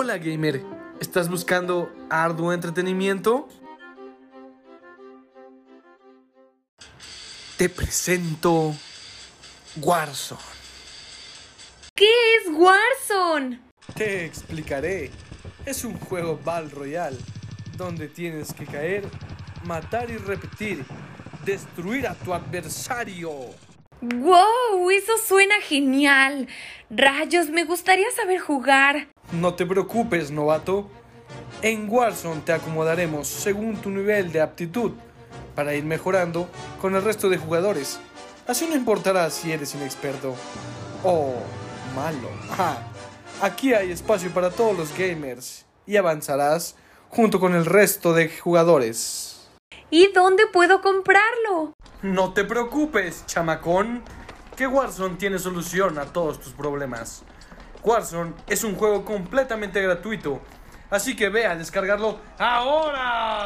Hola gamer, ¿estás buscando arduo entretenimiento? Te presento Warzone. ¿Qué es Warzone? Te explicaré. Es un juego Battle Royale donde tienes que caer, matar y repetir, destruir a tu adversario. ¡Wow! Eso suena genial. Rayos, me gustaría saber jugar. No te preocupes, novato. En Warzone te acomodaremos según tu nivel de aptitud para ir mejorando con el resto de jugadores. Así no importará si eres inexperto o malo. Aquí hay espacio para todos los gamers y avanzarás junto con el resto de jugadores. ¿Y dónde puedo comprarlo? No te preocupes, chamacón, que Warzone tiene solución a todos tus problemas. Warzone es un juego completamente gratuito, así que ve a descargarlo ahora.